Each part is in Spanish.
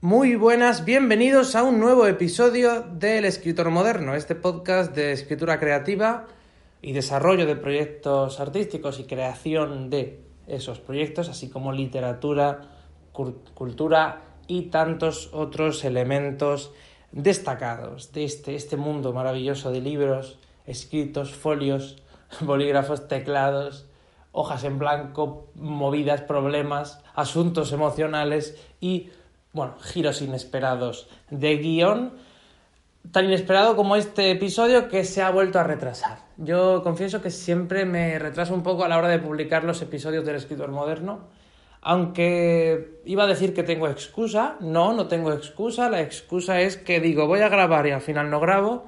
muy buenas, bienvenidos a un nuevo episodio del Escritor Moderno, este podcast de escritura creativa y desarrollo de proyectos artísticos y creación de esos proyectos, así como literatura, cultura y tantos otros elementos destacados de este, este mundo maravilloso de libros, escritos, folios, bolígrafos, teclados, hojas en blanco, movidas, problemas, asuntos emocionales y, bueno, giros inesperados de guion, tan inesperado como este episodio que se ha vuelto a retrasar. Yo confieso que siempre me retraso un poco a la hora de publicar los episodios del escritor moderno, aunque iba a decir que tengo excusa, no, no tengo excusa, la excusa es que digo voy a grabar y al final no grabo,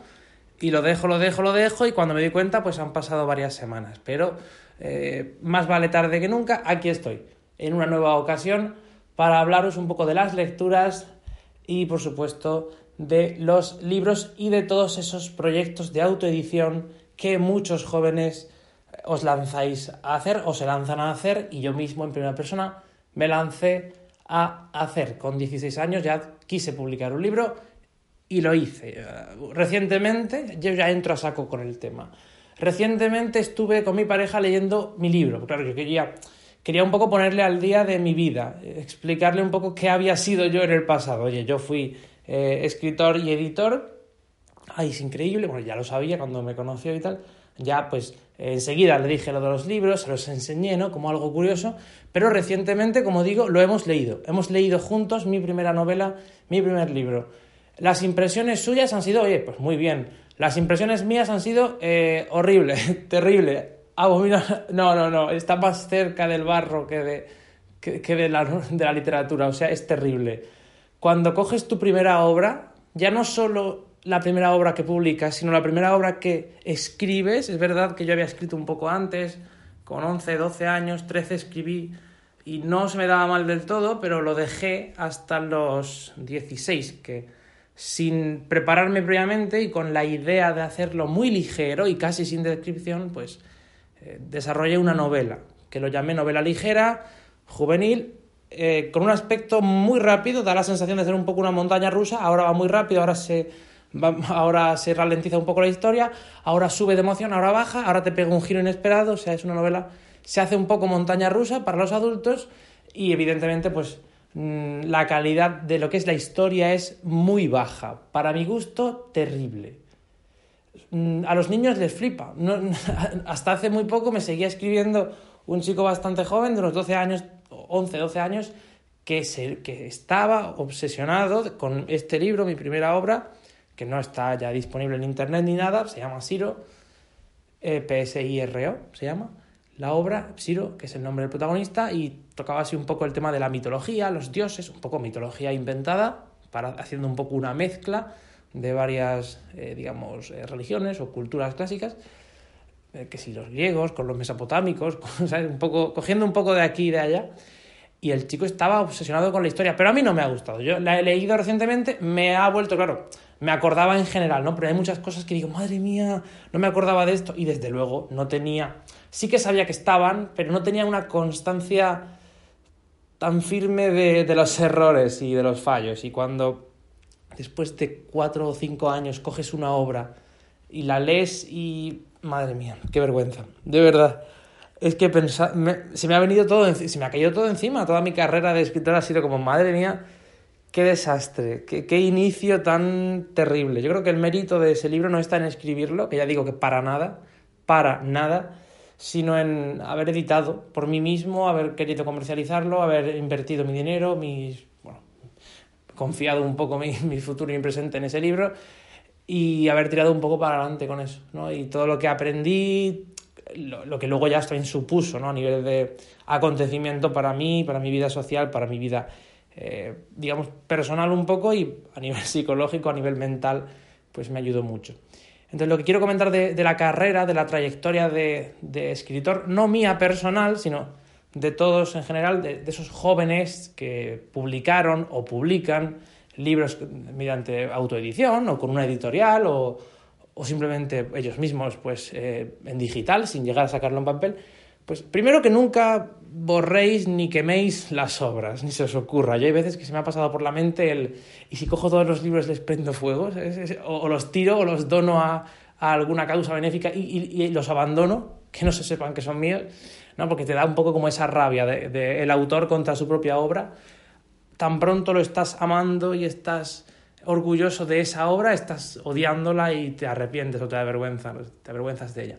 y lo dejo, lo dejo, lo dejo, y cuando me di cuenta, pues han pasado varias semanas. Pero eh, más vale tarde que nunca, aquí estoy, en una nueva ocasión, para hablaros un poco de las lecturas y, por supuesto, de los libros y de todos esos proyectos de autoedición que muchos jóvenes os lanzáis a hacer o se lanzan a hacer y yo mismo en primera persona me lancé a hacer. Con 16 años ya quise publicar un libro y lo hice. Recientemente yo ya entro a saco con el tema. Recientemente estuve con mi pareja leyendo mi libro. Claro, yo quería, quería un poco ponerle al día de mi vida, explicarle un poco qué había sido yo en el pasado. Oye, yo fui eh, escritor y editor. Ay, es increíble. Bueno, ya lo sabía cuando me conoció y tal. Ya, pues, enseguida le dije lo de los libros, se los enseñé, ¿no? Como algo curioso. Pero recientemente, como digo, lo hemos leído. Hemos leído juntos mi primera novela, mi primer libro. Las impresiones suyas han sido, oye, pues muy bien. Las impresiones mías han sido eh, horrible, terrible, abominable. No, no, no, está más cerca del barro que de, que, de, la, de la literatura, o sea, es terrible. Cuando coges tu primera obra, ya no solo la primera obra que publicas, sino la primera obra que escribes. Es verdad que yo había escrito un poco antes, con 11, 12 años, 13 escribí y no se me daba mal del todo, pero lo dejé hasta los 16, que sin prepararme previamente y con la idea de hacerlo muy ligero y casi sin descripción, pues desarrollé una novela, que lo llamé novela ligera, juvenil, eh, con un aspecto muy rápido, da la sensación de ser un poco una montaña rusa, ahora va muy rápido, ahora se, ahora se ralentiza un poco la historia, ahora sube de emoción, ahora baja, ahora te pega un giro inesperado, o sea, es una novela, se hace un poco montaña rusa para los adultos y evidentemente pues Mm, la calidad de lo que es la historia es muy baja. Para mi gusto, terrible. Mm, a los niños les flipa. hasta hace muy poco me seguía escribiendo un chico bastante joven, de unos 12 años, 11, 12 años, que, que estaba obsesionado con este libro, mi primera obra, que no está ya disponible en internet ni nada, se llama Siro, eh, PSIRO se llama la obra, Siro, que es el nombre del protagonista, y tocaba así un poco el tema de la mitología, los dioses, un poco mitología inventada, para, haciendo un poco una mezcla de varias, eh, digamos, eh, religiones o culturas clásicas, eh, que si los griegos, con los mesopotámicos, Un poco, cogiendo un poco de aquí y de allá. Y el chico estaba obsesionado con la historia, pero a mí no me ha gustado. Yo la he leído recientemente, me ha vuelto, claro, me acordaba en general, ¿no? Pero hay muchas cosas que digo, madre mía, no me acordaba de esto, y desde luego no tenía sí que sabía que estaban, pero no tenía una constancia tan firme de, los errores y de los fallos. Y cuando después de cuatro o cinco años coges una obra y la lees y... Madre mía, qué vergüenza, de verdad. Es que se me ha venido todo, se me ha caído todo encima, toda mi carrera de escritor ha sido como, madre mía, qué desastre, qué, qué, inicio tan terrible. Yo creo que el mérito de ese libro no está en escribirlo, que ya digo que para nada, para nada, sino en haber editado por mí mismo, haber querido comercializarlo, haber invertido mi dinero, mis, confiado un poco mi, mi futuro y mi presente en ese libro y haber tirado un poco para adelante con eso, ¿no? Y todo lo que aprendí, lo, que luego ya también supuso, ¿no? A nivel de acontecimiento para mí, para mi vida social, para mi vida, eh, digamos, personal un poco y a nivel psicológico, a nivel mental, pues me ayudó mucho. Entonces, lo que quiero comentar de, la carrera, de la trayectoria de, escritor, no mía personal, sino de todos en general, de, esos jóvenes que publicaron o publican libros mediante autoedición o con una editorial o, o simplemente ellos mismos pues eh, en digital sin llegar a sacarlo en papel, pues primero que nunca borréis ni queméis las obras, ni se os ocurra. Yo hay veces que se me ha pasado por la mente el, ¿y si cojo todos los libros les prendo fuego? O, los tiro o los dono a, alguna causa benéfica y, los abandono, que no se sepan que son míos, ¿no? porque te da un poco como esa rabia del de, el autor contra su propia obra. Tan pronto lo estás amando y estás orgulloso de esa obra, estás odiándola y te arrepientes o te avergüenzas, te avergüenzas de ella.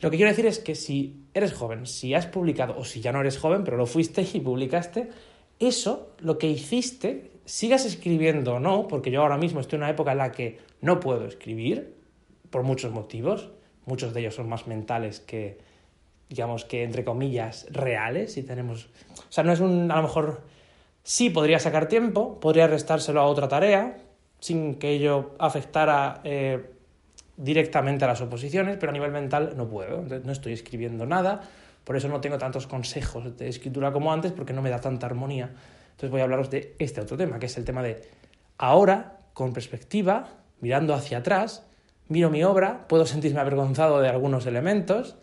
Lo que quiero decir es que si eres joven, si has publicado, o si ya no eres joven, pero lo fuiste y publicaste, eso, lo que hiciste, sigas escribiendo o no, porque yo ahora mismo estoy en una época en la que no puedo escribir, por muchos motivos, muchos de ellos son más mentales que, digamos que, entre comillas, reales, y tenemos... O sea, no es un, a lo mejor Sí podría sacar tiempo, podría restárselo a otra tarea, sin que ello afectara eh, directamente a las oposiciones, pero a nivel mental no puedo. no estoy escribiendo nada, por eso no tengo tantos consejos de escritura como antes, porque no me da tanta armonía. Entonces voy a hablaros de este otro tema, que es el tema de ahora, con perspectiva, mirando hacia atrás, miro mi obra, puedo sentirme avergonzado de algunos elementos,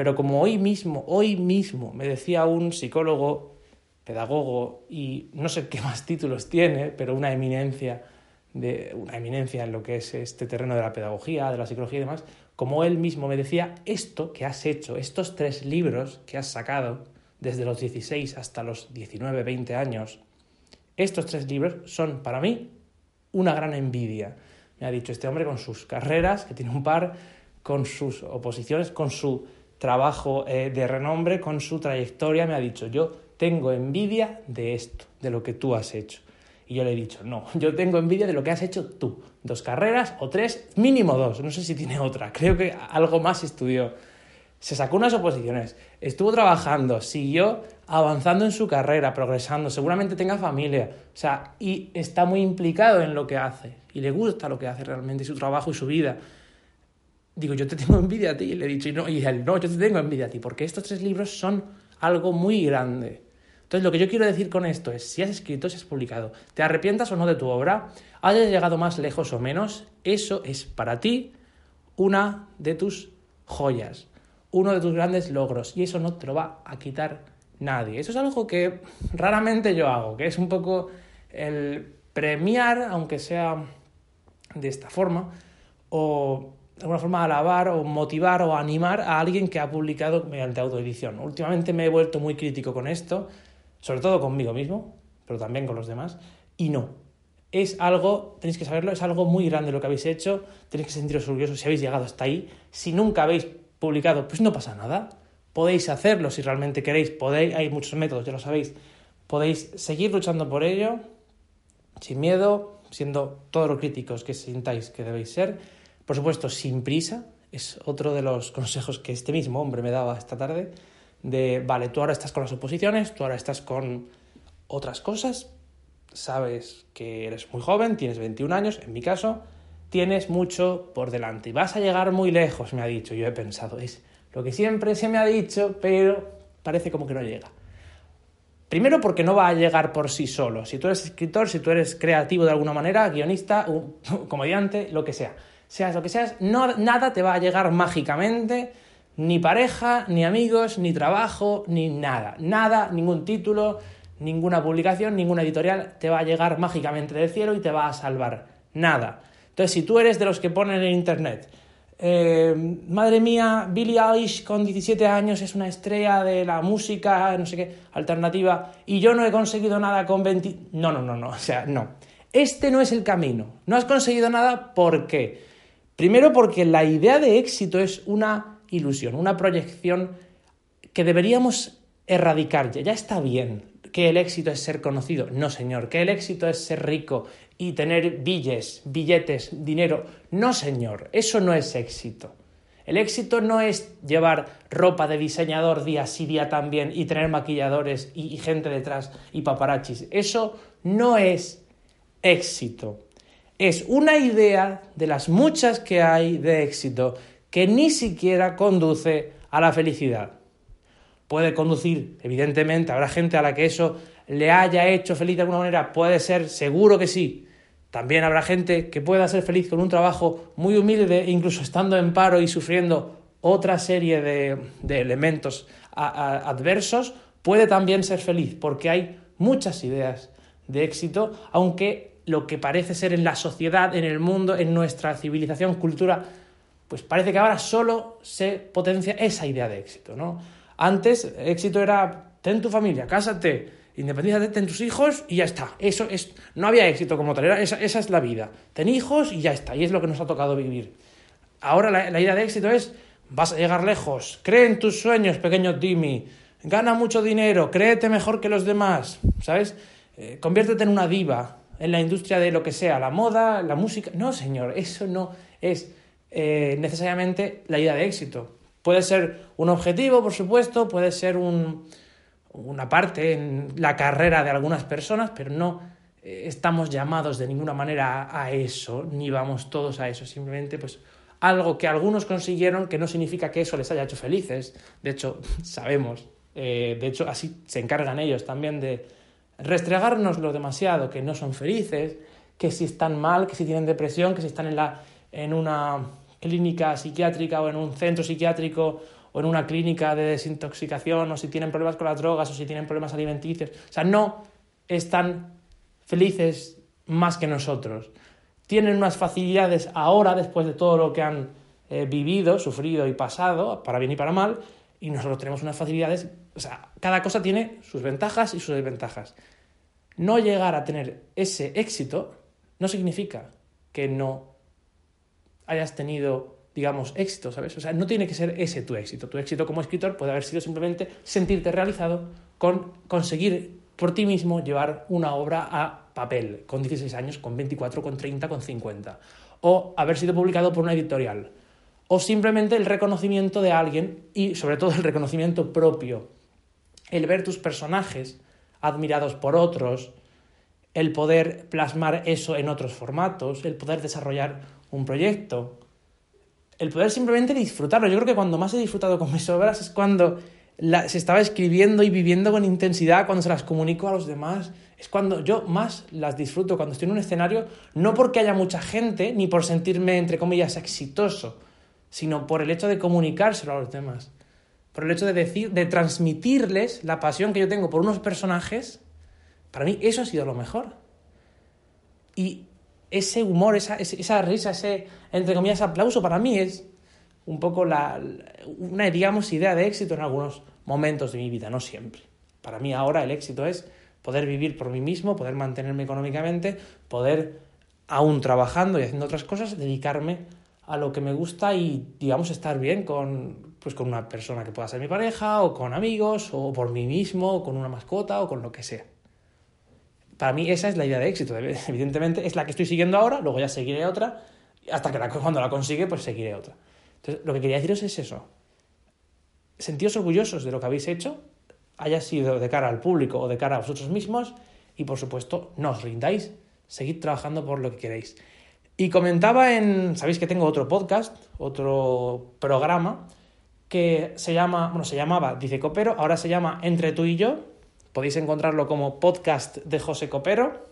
pero como hoy mismo, hoy mismo, me decía un psicólogo pedagogo y no sé qué más títulos tiene, pero una eminencia, de, una eminencia en lo que es este terreno de la pedagogía, de la psicología y demás, como él mismo me decía, esto que has hecho, estos tres libros que has sacado desde los 16 hasta los 19, 20 años, estos tres libros son para mí una gran envidia. Me ha dicho este hombre con sus carreras, que tiene un par, con sus oposiciones, con su trabajo eh, de renombre, con su trayectoria, me ha dicho, yo tengo envidia de esto, de lo que tú has hecho. Y yo le he dicho, no, yo tengo envidia de lo que has hecho tú. Dos carreras o tres, mínimo dos, no sé si tiene otra, creo que algo más estudió. Se sacó unas oposiciones, estuvo trabajando, siguió avanzando en su carrera, progresando, seguramente tenga familia, o sea, y está muy implicado en lo que hace, y le gusta lo que hace realmente, su trabajo y su vida. Digo, yo te tengo envidia a ti, y le he dicho, y, no, y él, no, yo te tengo envidia a ti, porque estos tres libros son algo muy grande entonces, lo que yo quiero decir con esto es, si has escrito, si has publicado, te arrepientas o no de tu obra, hayas llegado más lejos o menos, eso es para ti una de tus joyas, uno de tus grandes logros, y eso no te lo va a quitar nadie. Eso es algo que raramente yo hago, que es un poco el premiar, aunque sea de esta forma, o de alguna forma alabar o motivar o animar a alguien que ha publicado mediante autoedición. Últimamente me he vuelto muy crítico con esto, sobre todo conmigo mismo, pero también con los demás, y no. Es algo, tenéis que saberlo, es algo muy grande lo que habéis hecho, tenéis que sentiros orgullosos si habéis llegado hasta ahí. Si nunca habéis publicado, pues no pasa nada. Podéis hacerlo si realmente queréis, podéis, hay muchos métodos, ya lo sabéis. Podéis seguir luchando por ello, sin miedo, siendo todos los críticos que sintáis que debéis ser. Por supuesto, sin prisa, es otro de los consejos que este mismo hombre me daba esta tarde de, vale, tú ahora estás con las oposiciones, tú ahora estás con otras cosas, sabes que eres muy joven, tienes 21 años, en mi caso, tienes mucho por delante y vas a llegar muy lejos, me ha dicho. Yo he pensado, es lo que siempre se me ha dicho, pero parece como que no llega. Primero porque no va a llegar por sí solo. Si tú eres escritor, si tú eres creativo de alguna manera, guionista, comediante, lo que sea, seas lo que seas, no, nada te va a llegar mágicamente ni pareja, ni amigos, ni trabajo, ni nada. Nada, ningún título, ninguna publicación, ninguna editorial te va a llegar mágicamente del cielo y te va a salvar. Nada. Entonces, si tú eres de los que ponen en internet, eh, madre mía, Billie Eilish con 17 años es una estrella de la música, no sé qué, alternativa, y yo no he conseguido nada con 20... No, no, no, no, o sea, no. Este no es el camino. No has conseguido nada, ¿por qué? Primero porque la idea de éxito es una ilusión, una proyección que deberíamos erradicar. Ya, está bien que el éxito es ser conocido. No, señor, que el éxito es ser rico y tener billes, billetes, dinero. No, señor, eso no es éxito. El éxito no es llevar ropa de diseñador día sí día también y tener maquilladores y, y gente detrás y paparachis. Eso no es éxito. Es una idea de las muchas que hay de éxito que ni siquiera conduce a la felicidad. Puede conducir, evidentemente, habrá gente a la que eso le haya hecho feliz de alguna manera, puede ser, seguro que sí, también habrá gente que pueda ser feliz con un trabajo muy humilde, incluso estando en paro y sufriendo otra serie de, elementos adversos, puede también ser feliz, porque hay muchas ideas de éxito, aunque lo que parece ser en la sociedad, en el mundo, en nuestra civilización, cultura, pues parece que ahora solo se potencia esa idea de éxito, ¿no? Antes, éxito era, ten tu familia, cásate, Independízate en tus hijos y ya está. Eso es, no había éxito como tal, esa, es la vida. Ten hijos y ya está, y es lo que nos ha tocado vivir. Ahora la, idea de éxito es, vas a llegar lejos, cree en tus sueños, pequeño Timmy, gana mucho dinero, créete mejor que los demás, ¿sabes? Eh, conviértete en una diva en la industria de lo que sea, la moda, la música. No, señor, eso no es eh, necesariamente la idea de éxito. Puede ser un objetivo, por supuesto, puede ser un, una parte en la carrera de algunas personas, pero no eh, estamos llamados de ninguna manera a, eso, ni vamos todos a eso, simplemente pues algo que algunos consiguieron que no significa que eso les haya hecho felices, de hecho sabemos, eh, de hecho así se encargan ellos también de restregárnoslo demasiado, que no son felices, que si están mal, que si tienen depresión, que si están en, la, en una clínica psiquiátrica o en un centro psiquiátrico o en una clínica de desintoxicación, o si tienen problemas con las drogas, o si tienen problemas alimenticios. O sea, no están felices más que nosotros. Tienen unas facilidades ahora, después de todo lo que han eh, vivido, sufrido y pasado, para bien y para mal, y nosotros tenemos unas facilidades, o sea, cada cosa tiene sus ventajas y sus desventajas. No llegar a tener ese éxito no significa que no hayas tenido digamos, éxito, ¿sabes? O sea, no tiene que ser ese tu éxito. Tu éxito como escritor puede haber sido simplemente sentirte realizado con conseguir por ti mismo llevar una obra a papel con 16 años, con 24, con 30, con 50. O haber sido publicado por una editorial. O simplemente el reconocimiento de alguien y sobre todo el reconocimiento propio. El ver tus personajes admirados por otros, el poder plasmar eso en otros formatos, el poder desarrollar un proyecto, el poder simplemente disfrutarlo. Yo creo que cuando más he disfrutado con mis obras es cuando se estaba escribiendo y viviendo con intensidad, cuando se las comunico a los demás. Es cuando yo más las disfruto, cuando estoy en un escenario, no porque haya mucha gente, ni por sentirme, entre comillas, exitoso, sino por el hecho de comunicárselo a los demás. Por el hecho de decir, de transmitirles la pasión que yo tengo por unos personajes, para mí eso ha sido lo mejor. Y ese humor, esa, esa risa, ese, entre comillas, aplauso, para mí es un poco la, una, digamos, idea de éxito en algunos momentos de mi vida, no siempre. Para mí ahora el éxito es poder vivir por mí mismo, poder mantenerme económicamente, poder, aún trabajando y haciendo otras cosas, dedicarme a lo que me gusta y, digamos, estar bien con, pues, con una persona que pueda ser mi pareja, o con amigos, o por mí mismo, o con una mascota, o con lo que sea. Para mí esa es la idea de éxito. Evidentemente es la que estoy siguiendo ahora, luego ya seguiré otra, hasta que cuando la consigue, pues seguiré otra. Entonces, lo que quería deciros es eso. Sentíos orgullosos de lo que habéis hecho, haya sido de cara al público o de cara a vosotros mismos, y por supuesto, no os rindáis, seguid trabajando por lo que queréis. Y comentaba en, sabéis que tengo otro podcast, otro programa, que se llama, bueno, se llamaba Dice Copero, ahora se llama Entre tú y yo, Podéis encontrarlo como podcast de José Copero,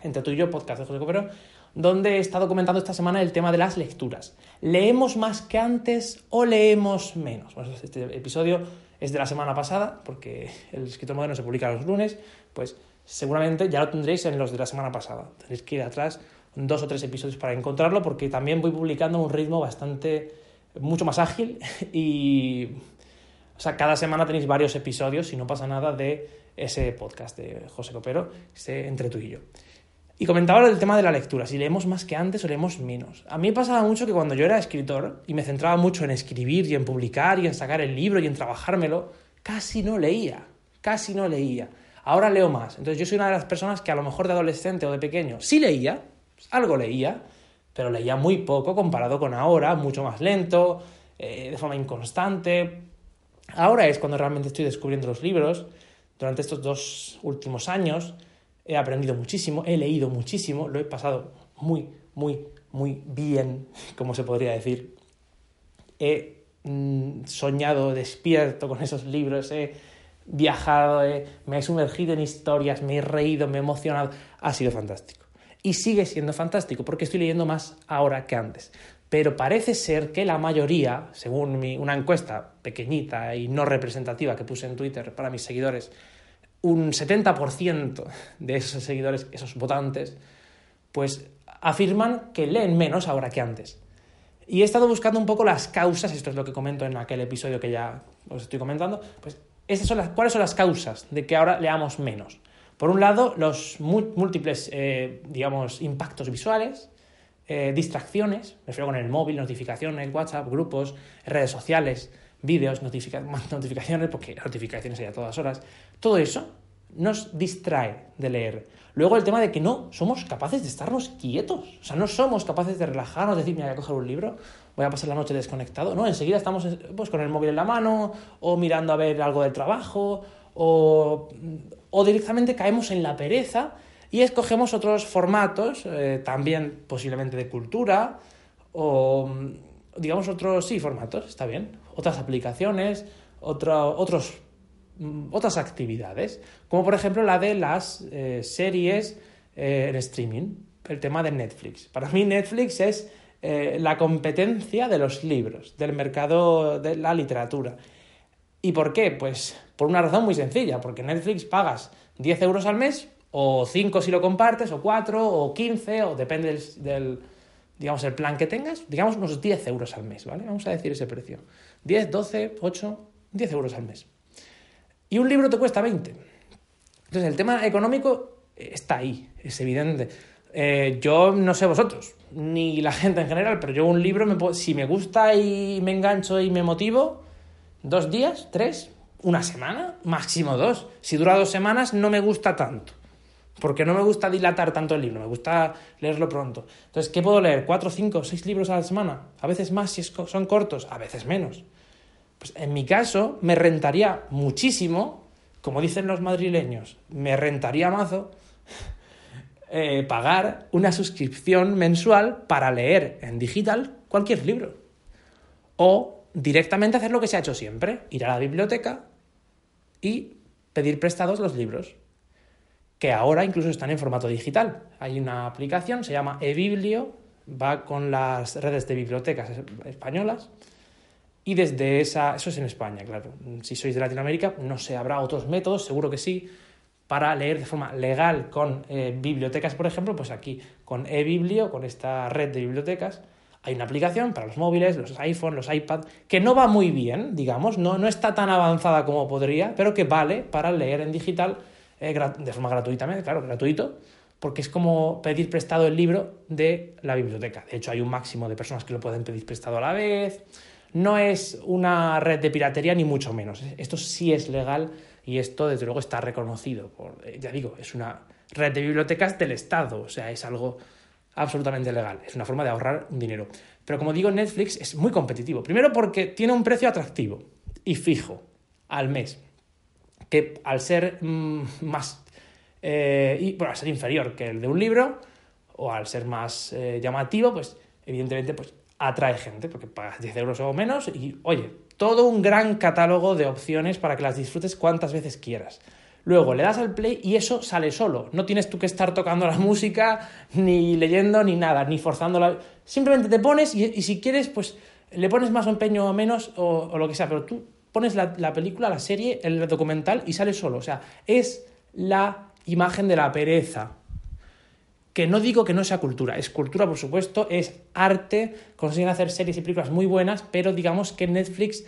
entre tú y yo, podcast de José Copero, donde he estado comentando esta semana el tema de las lecturas. ¿Leemos más que antes o leemos menos? este episodio es de la semana pasada, porque el escritor moderno se publica los lunes, pues seguramente ya lo tendréis en los de la semana pasada. Tenéis que ir atrás dos o tres episodios para encontrarlo, porque también voy publicando a un ritmo bastante, mucho más ágil y o sea, cada semana tenéis varios episodios, si no pasa nada, de ese podcast de José Copero, este entre tú y yo. Y comentaba el tema de la lectura, si leemos más que antes o leemos menos. A mí me pasaba mucho que cuando yo era escritor y me centraba mucho en escribir y en publicar y en sacar el libro y en trabajármelo, casi no leía, casi no leía. Ahora leo más. Entonces yo soy una de las personas que a lo mejor de adolescente o de pequeño sí leía, algo leía, pero leía muy poco comparado con ahora, mucho más lento, eh, de forma inconstante. Ahora es cuando realmente estoy descubriendo los libros. Durante estos dos últimos años he aprendido muchísimo, he leído muchísimo, lo he pasado muy, muy, muy bien, como se podría decir. He mm, soñado despierto con esos libros, he viajado, me he sumergido en historias, me he reído, me he emocionado. Ha sido fantástico. Y sigue siendo fantástico porque estoy leyendo más ahora que antes. Pero parece ser que la mayoría, según una encuesta pequeñita y no representativa que puse en Twitter para mis seguidores, un 70% de esos seguidores, esos votantes, pues afirman que leen menos ahora que antes. Y he estado buscando un poco las causas, esto es lo que comento en aquel episodio que ya os estoy comentando, pues ¿cuáles son las causas de que ahora leamos menos? Por un lado, los múltiples, eh, digamos, impactos visuales, eh, distracciones, me refiero con el móvil, notificaciones, WhatsApp, grupos, redes sociales, vídeos, notificaciones, porque notificaciones hay a todas horas, todo eso nos distrae de leer. Luego el tema de que no somos capaces de estarnos quietos, o sea, no somos capaces de relajarnos, decir, mira, voy a coger un libro, voy a pasar la noche desconectado, no, enseguida estamos pues, con el móvil en la mano, o mirando a ver algo del trabajo, o, o directamente caemos en la pereza y escogemos otros formatos, eh, también posiblemente de cultura, o digamos otros, sí, formatos, está bien, otras aplicaciones, otros, mm, otras actividades, como por ejemplo la de las eh, series eh, en streaming, el tema de Netflix. Para mí Netflix es la competencia de los libros, del mercado de la literatura. ¿Y por qué? Pues por una razón muy sencilla, porque Netflix pagas 10 euros al mes, o 5 si lo compartes, o 4, o 15, o depende del, digamos, el plan que tengas, digamos unos 10 euros al mes, ¿vale? Vamos a decir ese precio. 10, 12, 8, 10 euros al mes. Y un libro te cuesta 20. Entonces el tema económico está ahí, es evidente. Eh, yo no sé vosotros, ni la gente en general, pero yo un libro, me si me gusta y me engancho y me motivo, dos días, tres, una semana, máximo dos. Si dura dos semanas, no me gusta tanto. Porque no me gusta dilatar tanto el libro, me gusta leerlo pronto. Entonces, ¿qué puedo leer? ¿Cuatro, cinco, seis libros a la semana? A veces más si son cortos, a veces menos. Pues en mi caso, me rentaría muchísimo, como dicen los madrileños, me rentaría mazo eh, pagar una suscripción mensual para leer en digital cualquier libro. O directamente hacer lo que se ha hecho siempre, ir a la biblioteca y pedir prestados los libros, que ahora incluso están en formato digital. Hay una aplicación, se llama eBiblio, va con las redes de bibliotecas españolas y desde esa, eso es en España, claro. Si sois de Latinoamérica, no sé, habrá otros métodos, seguro que sí, para leer de forma legal con eh, bibliotecas, por ejemplo, pues aquí con eBiblio, con esta red de bibliotecas, hay una aplicación para los móviles, los iPhones, los iPad, que no va muy bien, digamos, no, no está tan avanzada como podría, pero que vale para leer en digital eh, de forma gratuita, claro, gratuito, porque es como pedir prestado el libro de la biblioteca. De hecho, hay un máximo de personas que lo pueden pedir prestado a la vez. No es una red de piratería, ni mucho menos. Esto sí es legal y esto, desde luego, está reconocido. Por, eh, ya digo, es una red de bibliotecas del Estado, o sea, es algo absolutamente legal. Es una forma de ahorrar dinero. Pero como digo, Netflix es muy competitivo. Primero porque tiene un precio atractivo y fijo al mes. Que al ser mm, más. Eh, y, bueno, al ser inferior que el de un libro, o al ser más eh, llamativo, pues evidentemente pues, atrae gente, porque pagas 10 euros o menos y, oye, todo un gran catálogo de opciones para que las disfrutes cuantas veces quieras. Luego le das al play y eso sale solo. No tienes tú que estar tocando la música, ni leyendo, ni nada, ni forzándola. Simplemente te pones y, si quieres, pues le pones más empeño o menos o, lo que sea, pero tú pones la, la, película, la serie, el documental y sale solo. O sea, es la imagen de la pereza. Que no digo que no sea cultura, es cultura por supuesto, es arte, consiguen hacer series y películas muy buenas, pero digamos que Netflix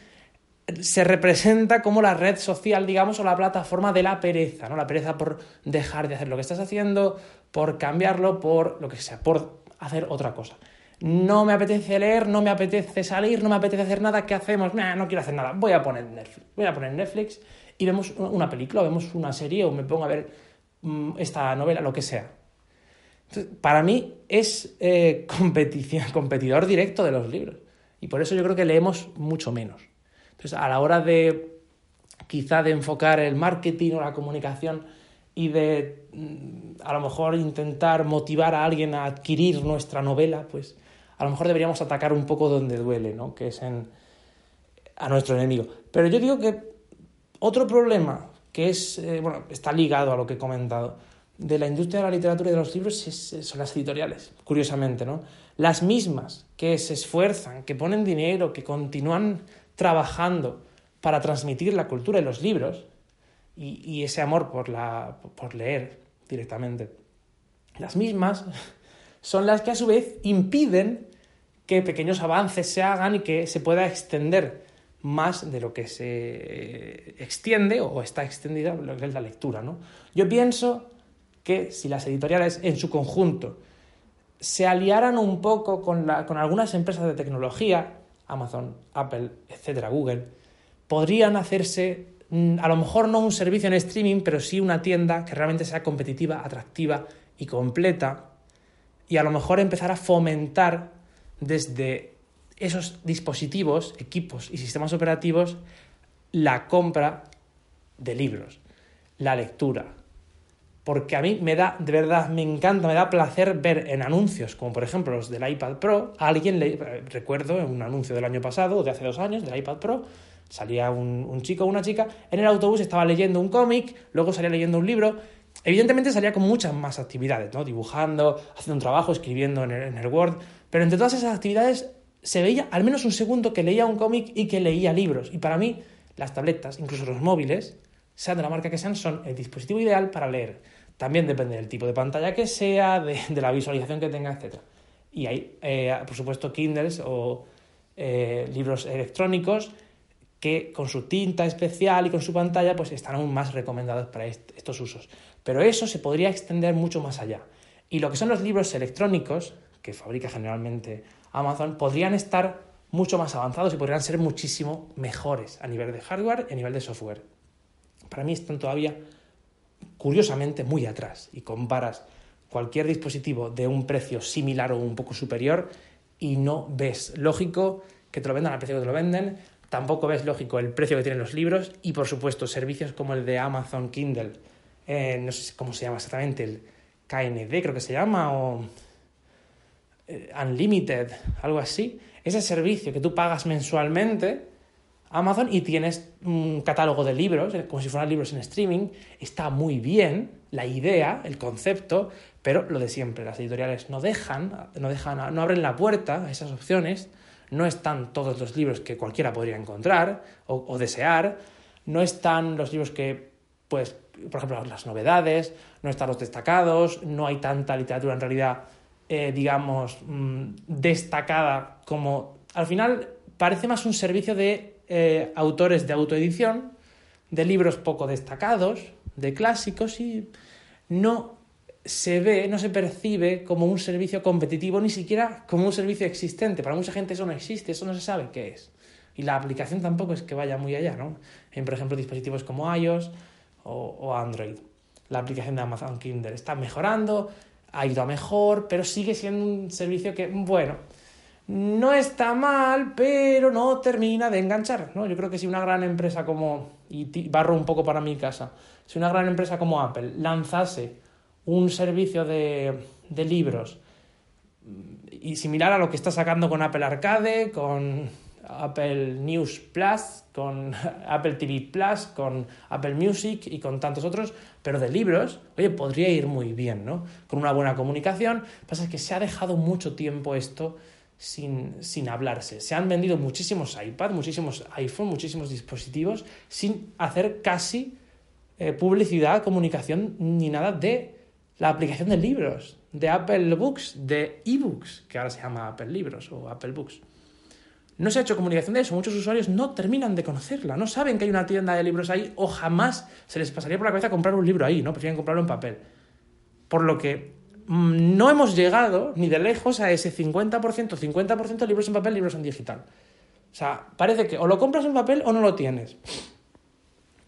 se representa como la red social, digamos, o la plataforma de la pereza, ¿no? La pereza por dejar de hacer lo que estás haciendo, por cambiarlo, por lo que sea, por hacer otra cosa. No me apetece leer, no me apetece salir, no me apetece hacer nada, ¿qué hacemos? no quiero hacer nada, voy a poner Netflix. Voy a poner Netflix y vemos una película, vemos una serie o me pongo a ver mm, esta novela, lo que sea. para mí es eh, competición, competidor directo de los libros. Y por eso yo creo que leemos mucho menos. Entonces, a la hora de quizá de enfocar el marketing o la comunicación y de mm, a lo mejor intentar motivar a alguien a adquirir nuestra novela, pues a lo mejor deberíamos atacar un poco donde duele, ¿no? Que es en a nuestro enemigo. Pero yo digo que otro problema que es, eh, bueno, está ligado a lo que he comentado, de la industria de la literatura y de los libros son las editoriales, curiosamente, ¿no? Las mismas que se esfuerzan, que ponen dinero, que continúan trabajando para transmitir la cultura de los libros y, ese amor por, la, por leer directamente. Las mismas son las que a su vez impiden que pequeños avances se hagan y que se pueda extender más de lo que se extiende o está extendida lo que es la lectura. ¿no? Yo pienso que si las editoriales en su conjunto se aliaran un poco con, con algunas empresas de tecnología, Amazon, Apple, etcétera, Google, podrían hacerse a lo mejor no un servicio en streaming, pero sí una tienda que realmente sea competitiva, atractiva y completa, y a lo mejor empezar a fomentar desde esos dispositivos, equipos y sistemas operativos la compra de libros, la lectura. Porque a mí me da, de verdad, me encanta, me da placer ver en anuncios, como por ejemplo los del iPad Pro, alguien, le, recuerdo en un anuncio del año pasado, de hace dos años, del iPad Pro, salía un, chico o una chica, en el autobús estaba leyendo un cómic, luego salía leyendo un libro, evidentemente salía con muchas más actividades, ¿no? Dibujando, haciendo un trabajo, escribiendo en el Word, pero entre todas esas actividades se veía al menos un segundo que leía un cómic y que leía libros. Y para mí, las tabletas, incluso los móviles, sean de la marca que sean, son el dispositivo ideal para leer. También depende del tipo de pantalla que sea, de, la visualización que tenga, etc. Y hay, eh, por supuesto, Kindles o eh, libros electrónicos que con su tinta especial y con su pantalla pues están aún más recomendados para estos usos. Pero eso se podría extender mucho más allá. Y lo que son los libros electrónicos, que fabrica generalmente Amazon, podrían estar mucho más avanzados y podrían ser muchísimo mejores a nivel de hardware y a nivel de software. Para mí están todavía, curiosamente, muy atrás. Y comparas cualquier dispositivo de un precio similar o un poco superior y no ves lógico que te lo vendan al precio que te lo venden, tampoco ves lógico el precio que tienen los libros y, por supuesto, servicios como el de Amazon Kindle, eh, no sé cómo se llama exactamente, el KND creo que se llama, o eh, Unlimited, algo así, ese servicio que tú pagas mensualmente, Amazon, y tienes un catálogo de libros, eh, como si fueran libros en streaming, está muy bien la idea, el concepto, pero lo de siempre, las editoriales no dejan, no dejan, no abren la puerta a esas opciones, no están todos los libros que cualquiera podría encontrar o, desear, no están los libros que, pues, por ejemplo, las novedades, no están los destacados, no hay tanta literatura en realidad eh, digamos, mm, destacada como... Al final parece más un servicio de eh, autores de autoedición, de libros poco destacados, de clásicos y no se ve, no se percibe como un servicio competitivo, ni siquiera como un servicio existente. Para mucha gente eso no existe, eso no se sabe qué es. Y la aplicación tampoco es que vaya muy allá, ¿no? En, por ejemplo, dispositivos como iOS o, o Android. La aplicación de Amazon Kindle está mejorando, ha ido a mejor, pero sigue siendo un servicio que, bueno, no está mal, pero no termina de enganchar, ¿no? Yo creo que si una gran empresa como, y barro un poco para mi casa, si una gran empresa como Apple lanzase un servicio de, de libros y similar a lo que está sacando con Apple Arcade, con Apple News Plus, con Apple TV Plus, con Apple Music y con tantos otros, pero de libros, oye, podría ir muy bien, ¿no? Con una buena comunicación. Lo que pasa es que se ha dejado mucho tiempo esto sin, sin hablarse. Se han vendido muchísimos iPad, muchísimos iPhone, muchísimos dispositivos, sin hacer casi eh, publicidad, comunicación ni nada de la aplicación de libros, de Apple Books, de eBooks, que ahora se llama Apple Libros o Apple Books. No se ha hecho comunicación de eso, muchos usuarios no terminan de conocerla, no saben que hay una tienda de libros ahí o jamás se les pasaría por la cabeza comprar un libro ahí, ¿no? Prefieren comprarlo en papel. Por lo que no hemos llegado ni de lejos a ese 50%, 50% de libros en papel, libros en digital. O sea, parece que o lo compras en papel o no lo tienes.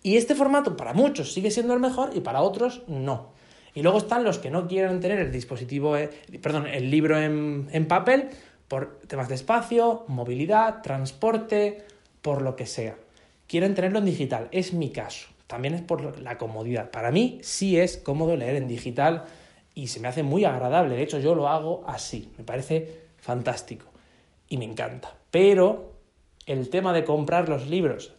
Y este formato para muchos sigue siendo el mejor y para otros no. Y luego están los que no quieren tener el dispositivo, eh, perdón, el libro en, en papel por temas de espacio, movilidad, transporte, por lo que sea. Quieren tenerlo en digital, es mi caso. También es por la comodidad. Para mí sí es cómodo leer en digital y se me hace muy agradable. De hecho, yo lo hago así. Me parece fantástico y me encanta. Pero el tema de comprar los libros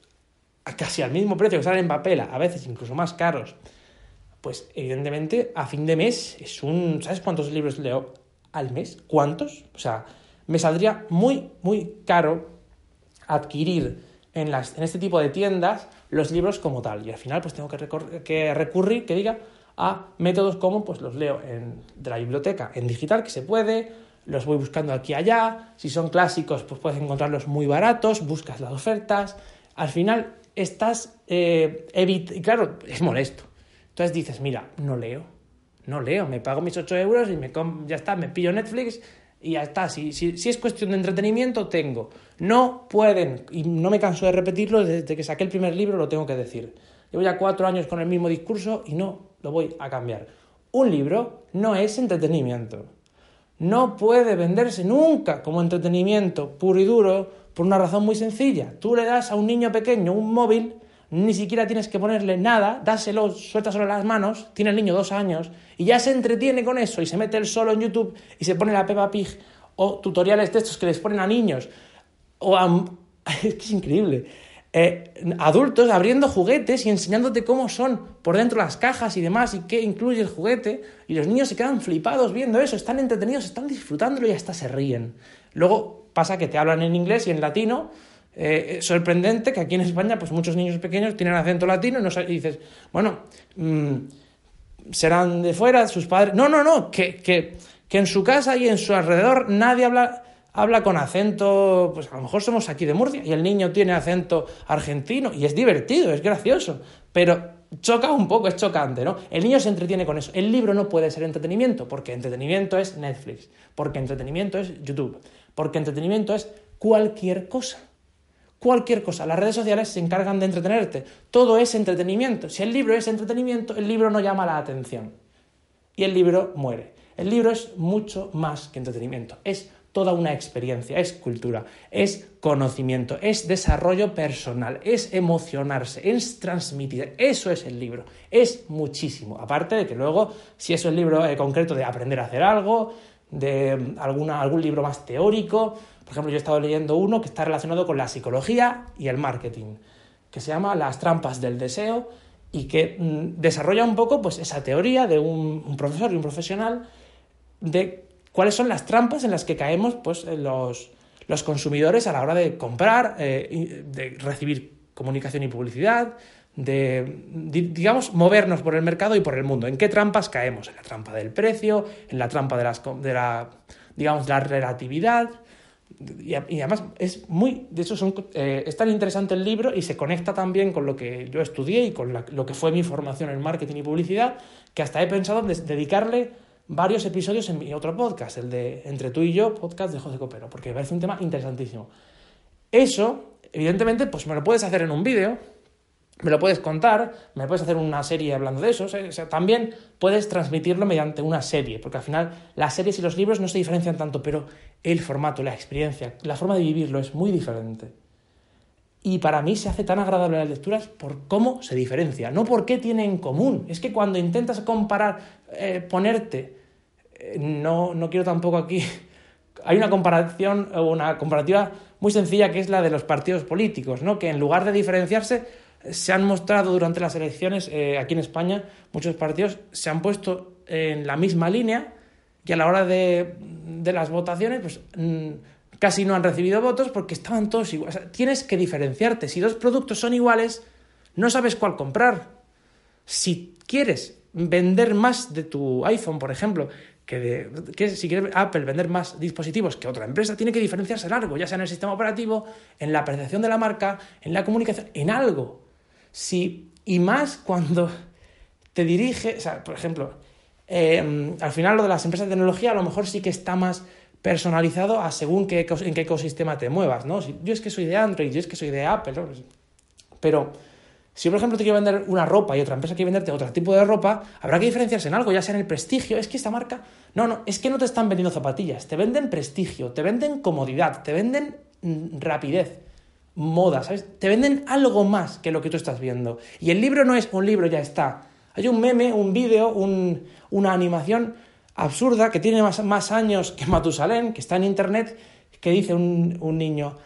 a casi al mismo precio que salen en papel, a veces incluso más caros, pues evidentemente a fin de mes es un... ¿Sabes cuántos libros leo al mes? ¿Cuántos? O sea, me saldría muy, muy caro adquirir en, las, en este tipo de tiendas los libros como tal. Y al final pues tengo que, que recurrir, que diga, a métodos como pues los leo en, de la biblioteca en digital, que se puede, los voy buscando aquí y allá, si son clásicos pues puedes encontrarlos muy baratos, buscas las ofertas, al final estás, eh, claro, es molesto. Entonces dices, mira, no leo, no leo, me pago mis 8 euros y me ya está, me pillo Netflix y ya está. Si, si, si, es cuestión de entretenimiento, tengo. No pueden, y no me canso de repetirlo, desde que saqué el primer libro lo tengo que decir. Llevo ya cuatro años con el mismo discurso y no lo voy a cambiar. Un libro no es entretenimiento. No puede venderse nunca como entretenimiento puro y duro por una razón muy sencilla. Tú le das a un niño pequeño un móvil, ni siquiera tienes que ponerle nada, dáselo, suéltaselo las manos, tiene el niño dos años, y ya se entretiene con eso y se mete él solo en YouTube y se pone la Peppa Pig o tutoriales de estos que les ponen a niños. O a... Es que es increíble. Eh, adultos abriendo juguetes y enseñándote cómo son por dentro las cajas y demás y qué incluye el juguete y los niños se quedan flipados viendo eso, están entretenidos, están disfrutándolo y hasta se ríen. Luego pasa que te hablan en inglés y en latino, eh, sorprendente que aquí en España pues muchos niños pequeños tienen acento latino y, no, y dices, bueno, mm, serán de fuera, sus padres... No, no, no, que, que, que en su casa y en su alrededor nadie habla habla con acento, pues a lo mejor somos aquí de Murcia y el niño tiene acento argentino y es divertido, es gracioso, pero choca un poco, es chocante, ¿no? El niño se entretiene con eso. El libro no puede ser entretenimiento, porque entretenimiento es Netflix, porque entretenimiento es YouTube, porque entretenimiento es cualquier cosa. Cualquier cosa. Las redes sociales se encargan de entretenerte. Todo es entretenimiento. Si el libro es entretenimiento, el libro no llama la atención. Y el libro muere. El libro es mucho más que entretenimiento. Es toda una experiencia, es cultura, es conocimiento, es desarrollo personal, es emocionarse, es transmitir. Eso es el libro, es muchísimo. Aparte de que luego, si es un libro eh, concreto de aprender a hacer algo, de mm, alguna, algún libro más teórico, por ejemplo, yo he estado leyendo uno que está relacionado con la psicología y el marketing, que se llama Las trampas del deseo y que mm, desarrolla un poco pues, esa teoría de un, un profesor y un profesional de cuáles son las trampas en las que caemos pues, los, los consumidores a la hora de comprar, eh, de recibir comunicación y publicidad, de, digamos, movernos por el mercado y por el mundo. ¿En qué trampas caemos? En la trampa del precio, en la trampa de, las, de la, digamos, la relatividad. Y, además es muy, de hecho son, eh, es tan interesante el libro y se conecta también con lo que yo estudié y con lo que fue mi formación en marketing y publicidad, que hasta he pensado en dedicarle varios episodios en mi otro podcast, el de Entre tú y yo, podcast de José Copero, porque me parece un tema interesantísimo. Eso, evidentemente, pues me lo puedes hacer en un vídeo, me lo puedes contar, me puedes hacer una serie hablando de eso, también puedes transmitirlo mediante una serie, porque al final las series y los libros no se diferencian tanto, pero el formato, la experiencia, la forma de vivirlo es muy diferente. Y para mí se hace tan agradable las lecturas por cómo se diferencia, no por qué tiene en común. Es que cuando intentas comparar, eh, ponerte, eh, no, no quiero tampoco aquí, hay una comparación o una comparativa muy sencilla que es la de los partidos políticos, ¿no? que en lugar de diferenciarse, se han mostrado durante las elecciones eh, aquí en España, muchos partidos se han puesto en la misma línea y a la hora de, de las votaciones, pues... Casi no han recibido votos porque estaban todos iguales. tienes que diferenciarte. Si dos productos son iguales, no sabes cuál comprar. Si quieres vender más de tu iPhone, por ejemplo, que, de, que si quiere Apple vender más dispositivos que otra empresa, tiene que diferenciarse en algo, ya sea en el sistema operativo, en la percepción de la marca, en la comunicación, en algo. Y más cuando te dirige, o sea, por ejemplo, eh, al final lo de las empresas de tecnología a lo mejor sí que está más personalizado a según qué, en qué ecosistema te muevas, ¿no? Yo es que soy de Android, yo es que soy de Apple. Pero Si, por ejemplo, te quiero vender una ropa y otra empresa quiere venderte otro tipo de ropa, habrá que diferenciarse en algo, ya sea en el prestigio. Es que esta marca. No, no, es que no te están vendiendo zapatillas, te venden prestigio, te venden comodidad, te venden mm, rapidez, moda, ¿sabes? Te venden algo más que lo que tú estás viendo. Y el libro no es un libro, ya está. Hay un meme, un vídeo, una animación absurda que tiene más, más, años que Matusalén, que está en internet, que dice un, niño: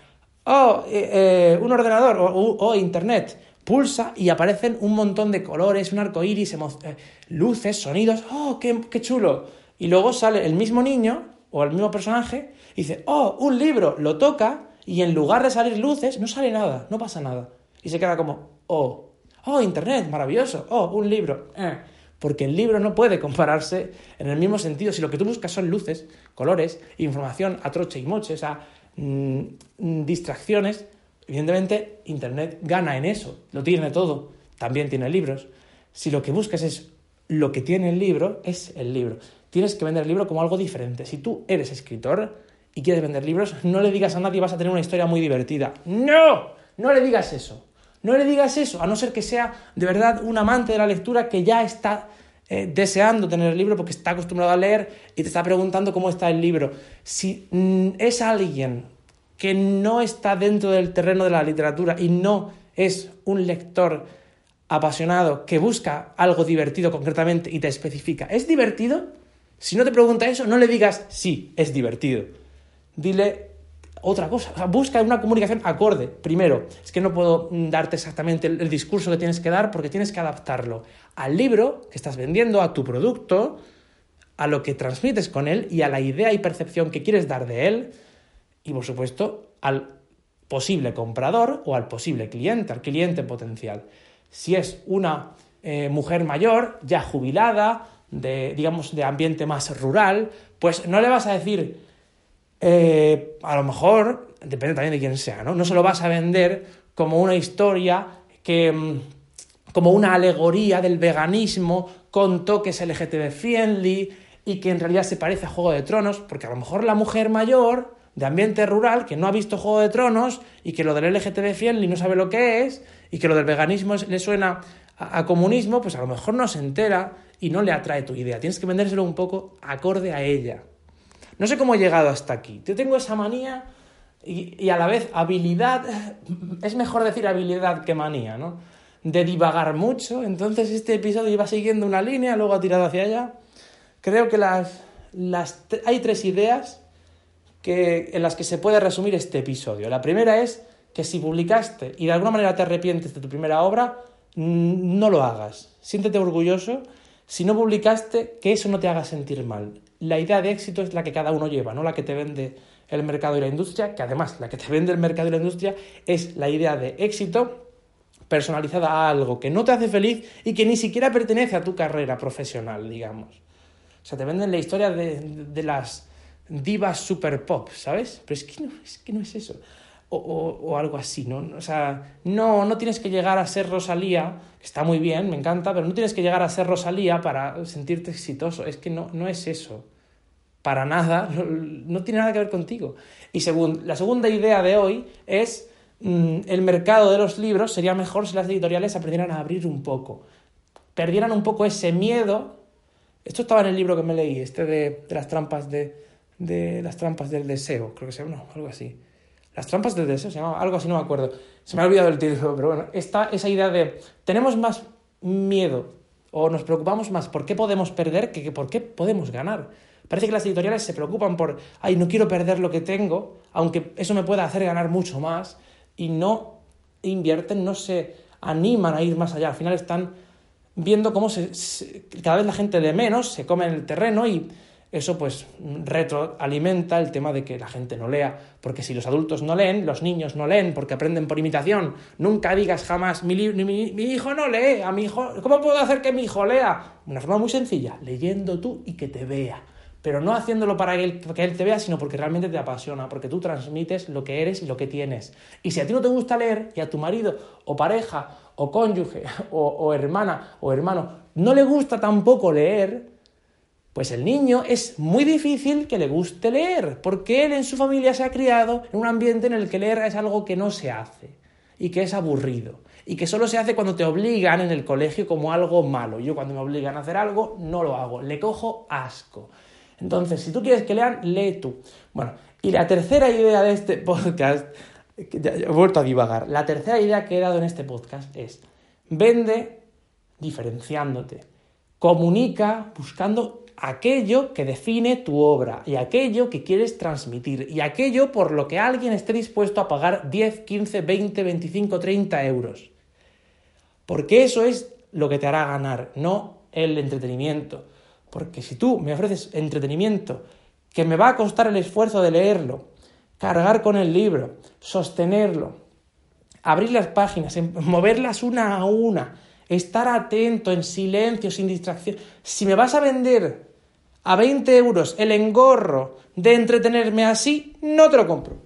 Oh, eh, eh, un ordenador o internet pulsa y aparecen un montón de colores, un arco iris, eh, luces, sonidos, ¡oh, qué, qué, chulo! Y luego sale el mismo niño o el mismo personaje dice, ¡oh, un libro! Lo toca y en lugar de salir luces, no sale nada, no pasa nada. Y se queda como, ¡oh! ¡oh, internet, maravilloso! ¡oh, un libro! Eh. Porque el libro no puede compararse en el mismo sentido si lo que tú buscas son luces, colores, información a troche y moche, o sea, mm, mm, distracciones Evidentemente, Internet gana en eso, lo tiene todo, también tiene libros. Si lo que buscas es lo que tiene el libro, es el libro. Tienes que vender el libro como algo diferente. Si tú eres escritor y quieres vender libros, no le digas a nadie vas a tener una historia muy divertida. No, no le digas eso. No le digas eso, a no ser que sea de verdad un amante de la lectura que ya está eh, deseando tener el libro porque está acostumbrado a leer y te está preguntando cómo está el libro. Si mm, es alguien que no está dentro del terreno de la literatura y no es un lector apasionado que busca algo divertido concretamente y te especifica, ¿es divertido? Si no te pregunta eso, no le digas sí, es divertido. Dile otra cosa, busca una comunicación acorde. Primero, es que no puedo darte exactamente el, discurso que tienes que dar porque tienes que adaptarlo al libro que estás vendiendo, a tu producto, a lo que transmites con él y a la idea y percepción que quieres dar de él y por supuesto al posible comprador o al posible cliente, al cliente potencial. Si es una eh, mujer mayor, ya jubilada, de, digamos, de ambiente más rural, pues no le vas a decir, eh, a lo mejor, depende también de quién sea, ¿no? No se lo vas a vender como una historia que, mm, como una alegoría del veganismo con toques LGTB friendly y que en realidad se parece a Juego de Tronos, porque a lo mejor la mujer mayor de ambiente rural que no ha visto Juego de Tronos y que lo del LGTB fiel no sabe lo que es y que lo del veganismo le suena a, comunismo, pues a lo mejor no se entera y no le atrae tu idea. Tienes que vendérselo un poco acorde a ella. No sé cómo he llegado hasta aquí. Yo tengo esa manía y, a la vez habilidad, es mejor decir habilidad que manía, ¿no? De divagar mucho. Entonces este episodio iba siguiendo una línea, luego ha tirado hacia allá. Creo que las, hay tres ideas en las que se puede resumir este episodio. La primera es que si publicaste y de alguna manera te arrepientes de tu primera obra, no lo hagas. Siéntete orgulloso. Si no publicaste, que eso no te haga sentir mal. La idea de éxito es la que cada uno lleva, no la que te vende el mercado y la industria, que además la que te vende el mercado y la industria es la idea de éxito personalizada a algo que no te hace feliz y que ni siquiera pertenece a tu carrera profesional, digamos. O sea, te venden la historia de las divas super pop, ¿sabes? Pero es que no es, que no es eso. O, o, algo así, ¿no? O sea, no, no tienes que llegar a ser Rosalía, está muy bien, me encanta, pero no tienes que llegar a ser Rosalía para sentirte exitoso. Es que no, no es eso. Para nada, no, tiene nada que ver contigo. Y según, la segunda idea de hoy es mm, el mercado de los libros sería mejor si las editoriales aprendieran a abrir un poco. Perdieran un poco ese miedo. Esto estaba en el libro que me leí, este de las trampas de, de las trampas del deseo, creo que se llama, no, algo así. Las trampas del deseo se llama, algo así, no me acuerdo. Se me ha olvidado el título, pero bueno, está esa idea de tenemos más miedo o nos preocupamos más por qué podemos perder que, por qué podemos ganar. Parece que las editoriales se preocupan por, ay, no quiero perder lo que tengo, aunque eso me pueda hacer ganar mucho más, y no invierten, no se animan a ir más allá. Al final están viendo cómo se, cada vez la gente de menos se come en el terreno y eso pues retroalimenta el tema de que la gente no lea, porque si los adultos no leen, los niños no leen, porque aprenden por imitación. Nunca digas jamás, mi, mi, hijo no lee, a mi hijo, ¿cómo puedo hacer que mi hijo lea? Una forma muy sencilla, leyendo tú y que te vea. Pero no haciéndolo para que él, te vea, sino porque realmente te apasiona, porque tú transmites lo que eres y lo que tienes. Y si a ti no te gusta leer y a tu marido o pareja o cónyuge o hermana o hermano no le gusta tampoco leer, pues el niño es muy difícil que le guste leer, porque él en su familia se ha criado en un ambiente en el que leer es algo que no se hace y que es aburrido. y que solo se hace cuando te obligan en el colegio como algo malo. Yo cuando me obligan a hacer algo, no lo hago, le cojo asco. Entonces, si tú quieres que lean, lee tú. Bueno, y la tercera idea de este podcast, he vuelto a divagar, la tercera idea que he dado en este podcast es, vende diferenciándote, comunica buscando aquello que define tu obra y aquello que quieres transmitir y aquello por lo que alguien esté dispuesto a pagar 10, 15, 20, 25, 30 euros. Porque eso es lo que te hará ganar, no el entretenimiento. Porque si tú me ofreces entretenimiento que me va a costar el esfuerzo de leerlo, cargar con el libro, sostenerlo, abrir las páginas, em, moverlas una a una, estar atento, en silencio, sin distracción. Si me vas a vender a 20 euros el engorro de entretenerme así, no te lo compro.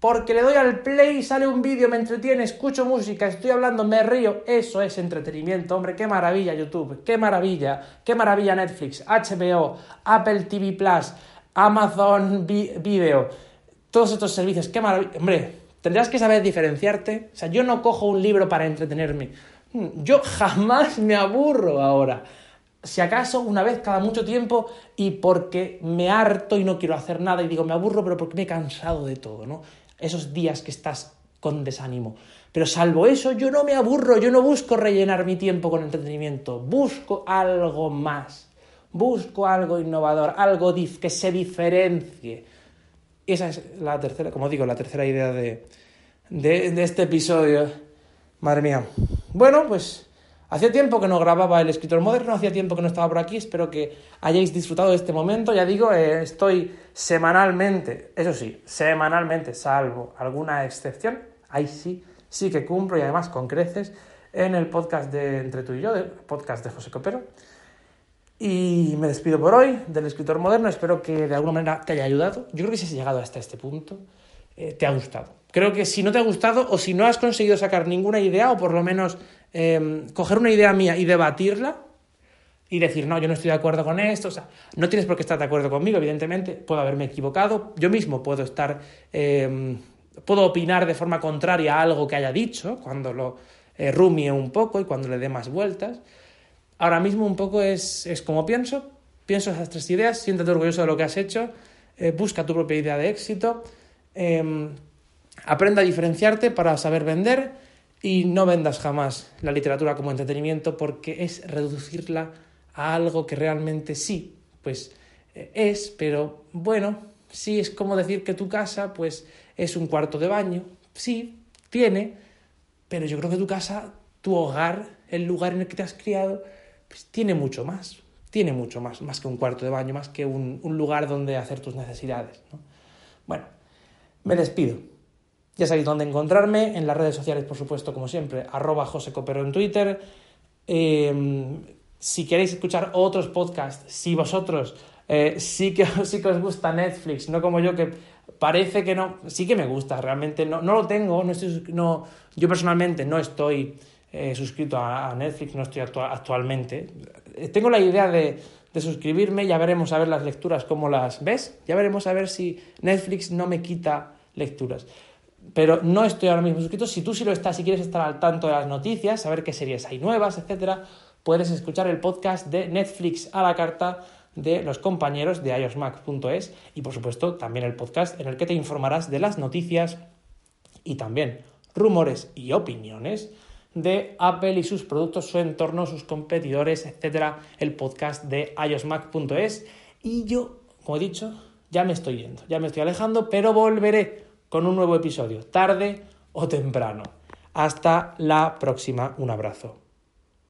Porque le doy al play, sale un vídeo, me entretiene, escucho música, estoy hablando, me río. Eso es entretenimiento, hombre. Qué maravilla YouTube, qué maravilla, qué maravilla Netflix, HBO, Apple TV Plus, Amazon Video, todos estos servicios, qué maravilla. Hombre, tendrás que saber diferenciarte. O sea, yo no cojo un libro para entretenerme. Hmm, yo jamás me aburro ahora si acaso una vez cada mucho tiempo y porque me harto y no quiero hacer nada y digo me aburro, pero porque me he cansado de todo, ¿no? Esos días que estás con desánimo. Pero salvo eso, yo no me aburro, yo no busco rellenar mi tiempo con entretenimiento, busco algo más, busco algo innovador, algo que se diferencie. Esa es la tercera, como digo, la tercera idea de, de, este episodio. Madre mía. Bueno, pues Hacía tiempo que no grababa el escritor moderno, hacía tiempo que no estaba por aquí, espero que hayáis disfrutado de este momento. Ya digo, eh, estoy semanalmente, eso sí, semanalmente, salvo alguna excepción, ahí sí, sí que cumplo y además con creces en el podcast de Entre tú y yo, el podcast de José Copero. Y me despido por hoy del escritor moderno, espero que de alguna manera te haya ayudado. Yo creo que si has llegado hasta este punto, eh, te ha gustado. Creo que si no te ha gustado o si no has conseguido sacar ninguna idea o por lo menos Em, coger una idea mía y debatirla y decir, no, yo no estoy de acuerdo con esto, o sea, no tienes por qué estar de acuerdo conmigo, evidentemente, puedo haberme equivocado, yo mismo puedo estar, em, puedo opinar de forma contraria a algo que haya dicho, cuando lo eh, rumie un poco y cuando le dé más vueltas. Ahora mismo un poco es, es como pienso, pienso esas tres ideas, siéntate orgulloso de lo que has hecho, eh, busca tu propia idea de éxito, em, aprenda a diferenciarte para saber vender, y no vendas jamás la literatura como entretenimiento porque es reducirla a algo que realmente sí, pues eh, es, pero bueno, sí es como decir que tu casa pues es un cuarto de baño, sí, tiene, pero yo creo que tu casa, tu hogar, el lugar en el que te has criado, pues tiene mucho más, tiene mucho más, más que un cuarto de baño, más que un, un lugar donde hacer tus necesidades. ¿no? Bueno, me despido. Ya sabéis dónde encontrarme, en las redes sociales, por supuesto, como siempre, arroba josecopero en Twitter. Em, si queréis escuchar otros podcasts, si vosotros eh, sí, que, sí que os gusta Netflix, no como yo que parece que no, sí que me gusta, realmente no, no lo tengo, no estoy, no, yo personalmente no estoy eh, suscrito a, Netflix, no estoy actualmente. Tengo la idea de, de suscribirme, ya veremos a ver las lecturas cómo las ves, ya veremos a ver si Netflix no me quita lecturas pero no estoy ahora mismo suscrito. Si tú sí lo estás y quieres estar al tanto de las noticias, saber qué series hay nuevas, etcétera, puedes escuchar el podcast de Netflix a la carta de los compañeros de iosmac.es y por supuesto también el podcast en el que te informarás de las noticias y también rumores y opiniones de Apple y sus productos, su entorno, sus competidores, etcétera, el podcast de iosmac.es y yo, como he dicho, ya me estoy yendo, ya me estoy alejando, pero volveré con un nuevo episodio, tarde o temprano. Hasta la próxima, un abrazo.